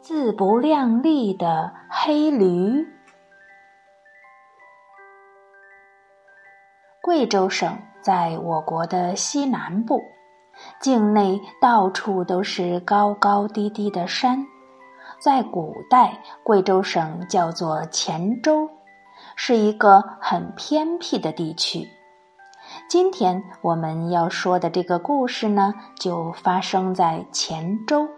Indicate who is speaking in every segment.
Speaker 1: 自不量力的黑驴。贵州省在我国的西南部，境内到处都是高高低低的山。在古代，贵州省叫做黔州，是一个很偏僻的地区。今天我们要说的这个故事呢，就发生在黔州。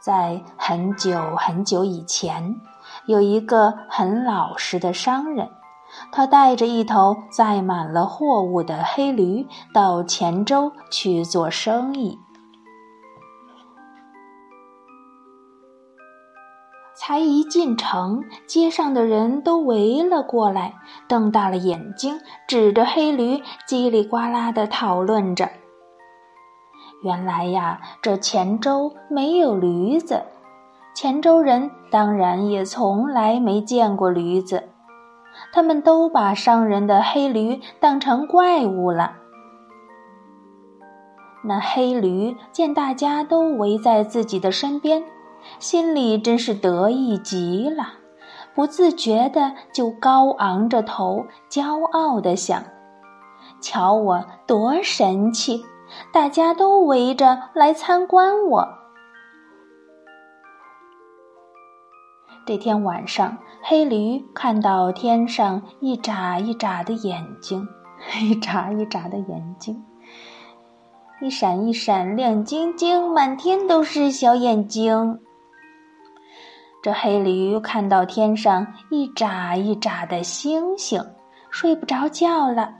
Speaker 1: 在很久很久以前，有一个很老实的商人，他带着一头载满了货物的黑驴到黔州去做生意。才一进城，街上的人都围了过来，瞪大了眼睛，指着黑驴叽里呱啦的讨论着。原来呀，这黔州没有驴子，黔州人当然也从来没见过驴子，他们都把商人的黑驴当成怪物了。那黑驴见大家都围在自己的身边，心里真是得意极了，不自觉的就高昂着头，骄傲的想：“瞧我多神气！”大家都围着来参观我。这天晚上，黑驴看到天上一眨一眨的眼睛，一眨一眨的眼睛，一闪一闪亮晶晶，满天都是小眼睛。这黑驴看到天上一眨一眨的星星，睡不着觉了。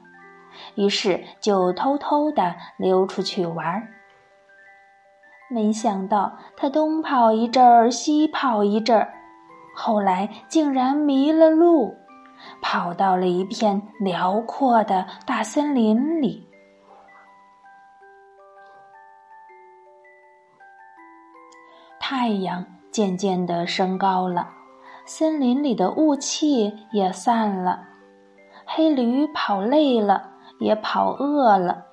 Speaker 1: 于是就偷偷的溜出去玩儿。没想到他东跑一阵儿，西跑一阵儿，后来竟然迷了路，跑到了一片辽阔的大森林里。太阳渐渐的升高了，森林里的雾气也散了，黑驴跑累了。也跑饿了，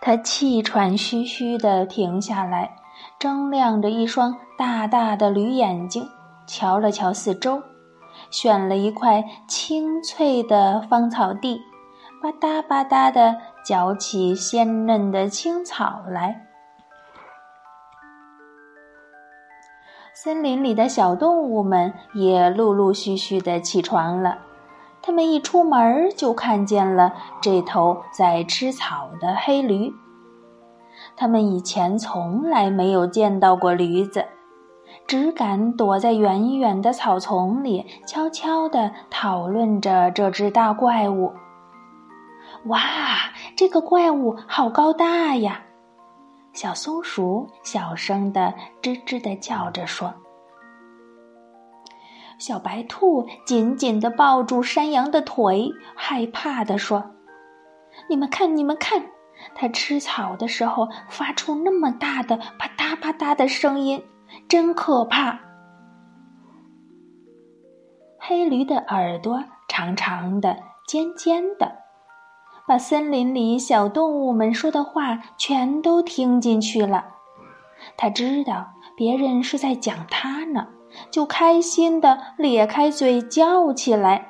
Speaker 1: 他气喘吁吁地停下来，睁亮着一双大大的驴眼睛，瞧了瞧四周，选了一块青翠的芳草地，吧嗒吧嗒地嚼起鲜嫩的青草来。森林里的小动物们也陆陆续续地起床了。他们一出门就看见了这头在吃草的黑驴。他们以前从来没有见到过驴子，只敢躲在远远的草丛里，悄悄地讨论着这只大怪物。哇，这个怪物好高大呀！小松鼠小声的吱吱的叫着说。小白兔紧紧地抱住山羊的腿，害怕地说：“你们看，你们看，它吃草的时候发出那么大的啪嗒啪嗒的声音，真可怕。”黑驴的耳朵长长的、尖尖的，把森林里小动物们说的话全都听进去了。他知道别人是在讲他呢。就开心的咧开嘴叫起来。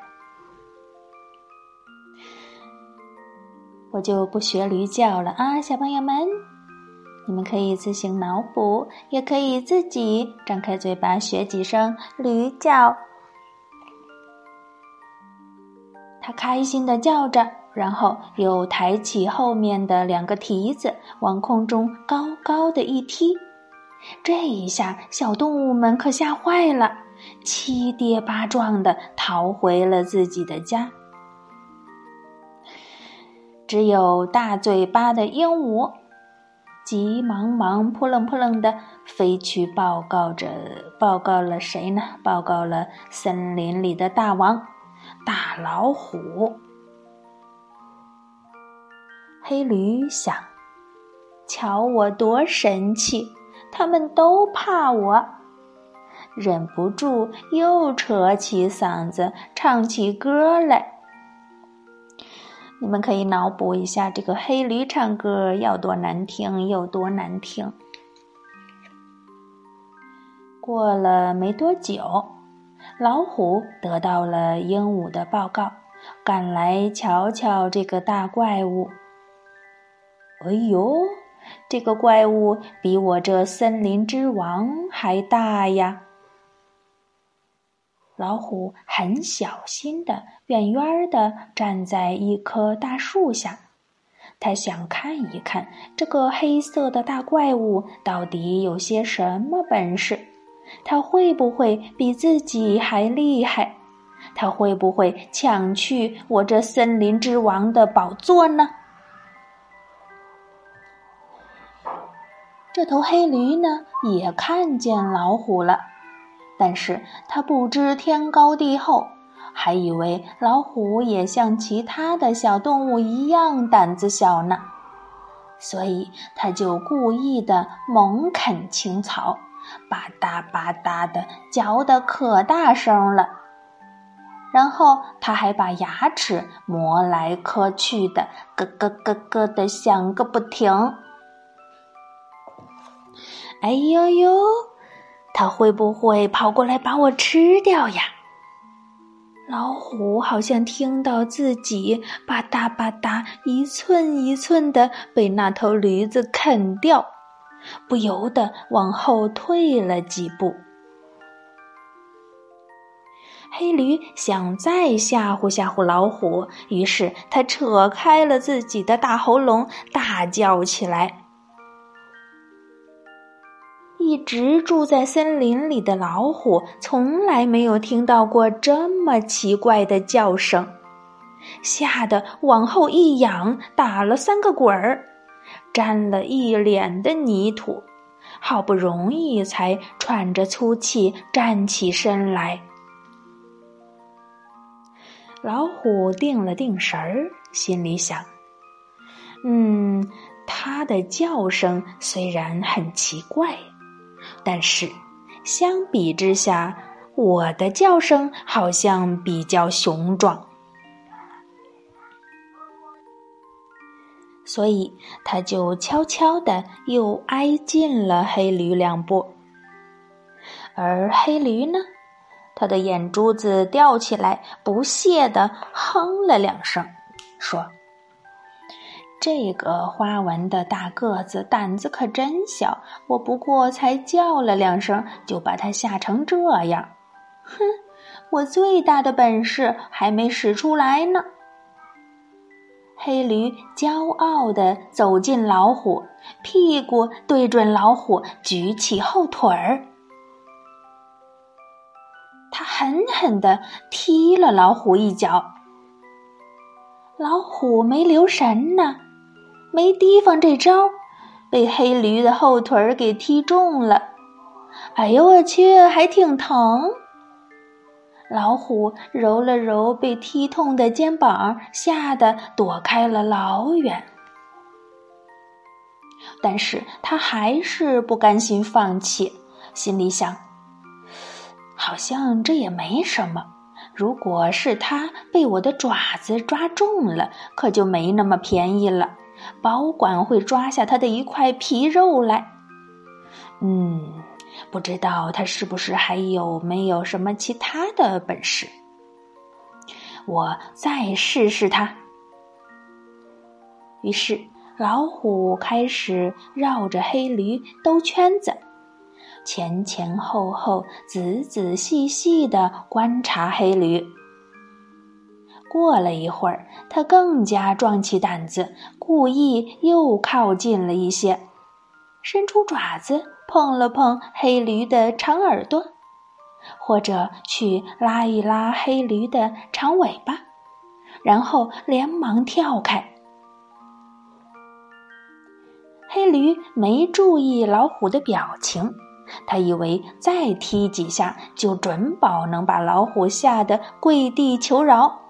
Speaker 1: 我就不学驴叫了啊，小朋友们，你们可以自行脑补，也可以自己张开嘴巴学几声驴叫。他开心的叫着，然后又抬起后面的两个蹄子，往空中高高的一踢。这一下，小动物们可吓坏了，七跌八撞的逃回了自己的家。只有大嘴巴的鹦鹉，急忙忙、扑棱扑棱的飞去报告着，报告了谁呢？报告了森林里的大王——大老虎。黑驴想：瞧我多神气！他们都怕我，忍不住又扯起嗓子唱起歌来。你们可以脑补一下，这个黑驴唱歌要多难听，有多难听。过了没多久，老虎得到了鹦鹉的报告，赶来瞧瞧这个大怪物。哎呦，这个怪物比我这森林之王还大呀！老虎很小心的、远远的站在一棵大树下，他想看一看这个黑色的大怪物到底有些什么本事。他会不会比自己还厉害？他会不会抢去我这森林之王的宝座呢？这头黑驴呢，也看见老虎了，但是他不知天高地厚，还以为老虎也像其他的小动物一样胆子小呢，所以他就故意的猛啃青草。吧嗒吧嗒的嚼得可大声了，然后他还把牙齿磨来磕去的，咯咯咯咯的响个不停。哎呦呦，它会不会跑过来把我吃掉呀？老虎好像听到自己吧嗒吧嗒一寸一寸的被那头驴子啃掉。不由得往后退了几步。黑驴想再吓唬吓唬老虎，于是他扯开了自己的大喉咙，大叫起来。一直住在森林里的老虎从来没有听到过这么奇怪的叫声，吓得往后一仰，打了三个滚儿。沾了一脸的泥土，好不容易才喘着粗气站起身来。老虎定了定神儿，心里想：“嗯，它的叫声虽然很奇怪，但是相比之下，我的叫声好像比较雄壮。”所以，他就悄悄的又挨近了黑驴两步。而黑驴呢，他的眼珠子吊起来，不屑的哼了两声，说：“这个花纹的大个子胆子可真小，我不过才叫了两声，就把他吓成这样。哼，我最大的本事还没使出来呢。”黑驴骄傲地走进老虎，屁股对准老虎，举起后腿儿。他狠狠地踢了老虎一脚。老虎没留神呢，没提防这招，被黑驴的后腿儿给踢中了。哎呦我去，还挺疼！老虎揉了揉被踢痛的肩膀，吓得躲开了老远。但是他还是不甘心放弃，心里想：好像这也没什么。如果是他被我的爪子抓中了，可就没那么便宜了，保管会抓下他的一块皮肉来。嗯。不知道他是不是还有没有什么其他的本事？我再试试他。于是老虎开始绕着黑驴兜圈子，前前后后、仔仔细细的观察黑驴。过了一会儿，他更加壮起胆子，故意又靠近了一些，伸出爪子。碰了碰黑驴的长耳朵，或者去拉一拉黑驴的长尾巴，然后连忙跳开。黑驴没注意老虎的表情，他以为再踢几下就准保能把老虎吓得跪地求饶。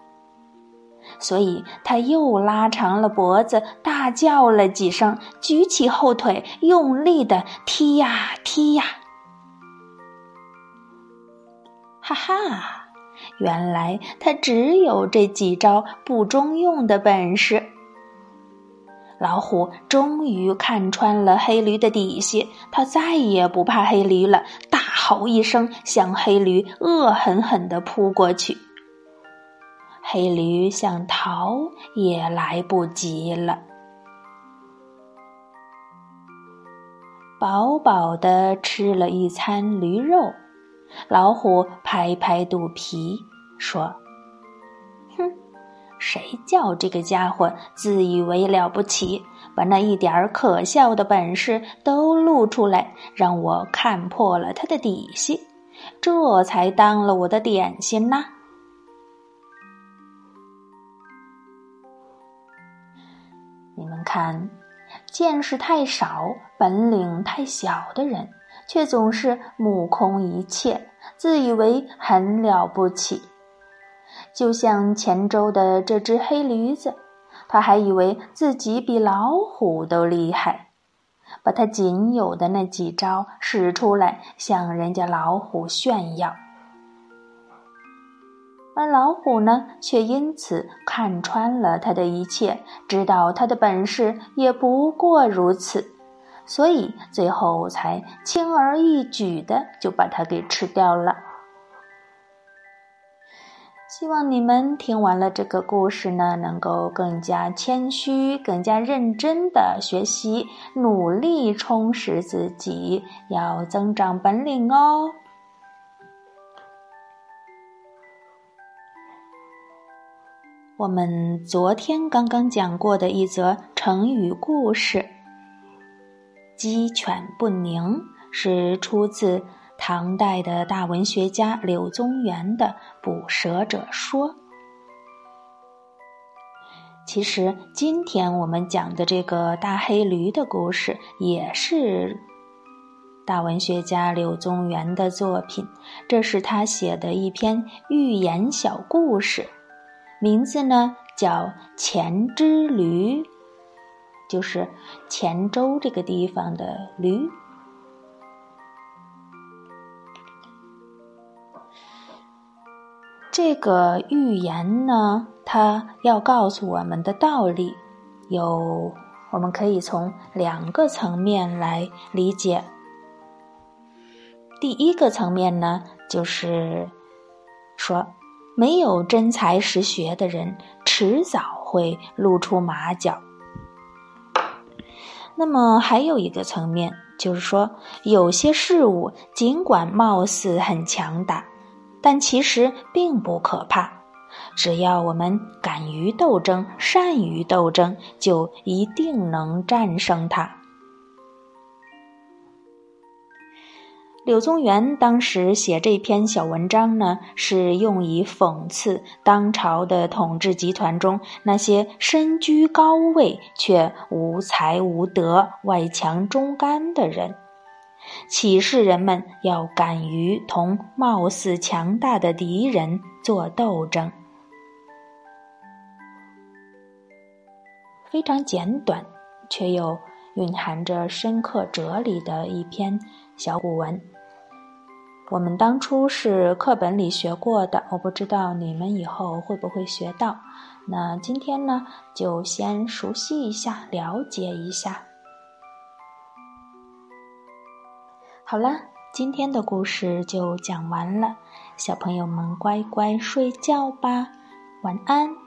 Speaker 1: 所以他又拉长了脖子，大叫了几声，举起后腿，用力的踢呀踢呀。哈哈，原来他只有这几招不中用的本事。老虎终于看穿了黑驴的底细，他再也不怕黑驴了，大吼一声，向黑驴恶狠狠地扑过去。黑驴想逃也来不及了。饱饱的吃了一餐驴肉，老虎拍拍肚皮说：“哼，谁叫这个家伙自以为了不起，把那一点可笑的本事都露出来，让我看破了他的底细，这才当了我的点心呢。”看，见识太少、本领太小的人，却总是目空一切，自以为很了不起。就像前周的这只黑驴子，他还以为自己比老虎都厉害，把他仅有的那几招使出来，向人家老虎炫耀。而老虎呢，却因此看穿了他的一切，知道他的本事也不过如此，所以最后才轻而易举的就把它给吃掉了。希望你们听完了这个故事呢，能够更加谦虚、更加认真的学习，努力充实自己，要增长本领哦。我们昨天刚刚讲过的一则成语故事“鸡犬不宁”，是出自唐代的大文学家柳宗元的《捕蛇者说》。其实，今天我们讲的这个大黑驴的故事，也是大文学家柳宗元的作品。这是他写的一篇寓言小故事。名字呢叫黔之驴，就是黔州这个地方的驴。这个寓言呢，它要告诉我们的道理，有我们可以从两个层面来理解。第一个层面呢，就是说。没有真才实学的人，迟早会露出马脚。那么还有一个层面，就是说，有些事物尽管貌似很强大，但其实并不可怕。只要我们敢于斗争，善于斗争，就一定能战胜它。柳宗元当时写这篇小文章呢，是用以讽刺当朝的统治集团中那些身居高位却无才无德、外强中干的人，启示人们要敢于同貌似强大的敌人做斗争。非常简短，却又蕴含着深刻哲理的一篇小古文。我们当初是课本里学过的，我不知道你们以后会不会学到。那今天呢，就先熟悉一下，了解一下。好了，今天的故事就讲完了，小朋友们乖乖睡觉吧，晚安。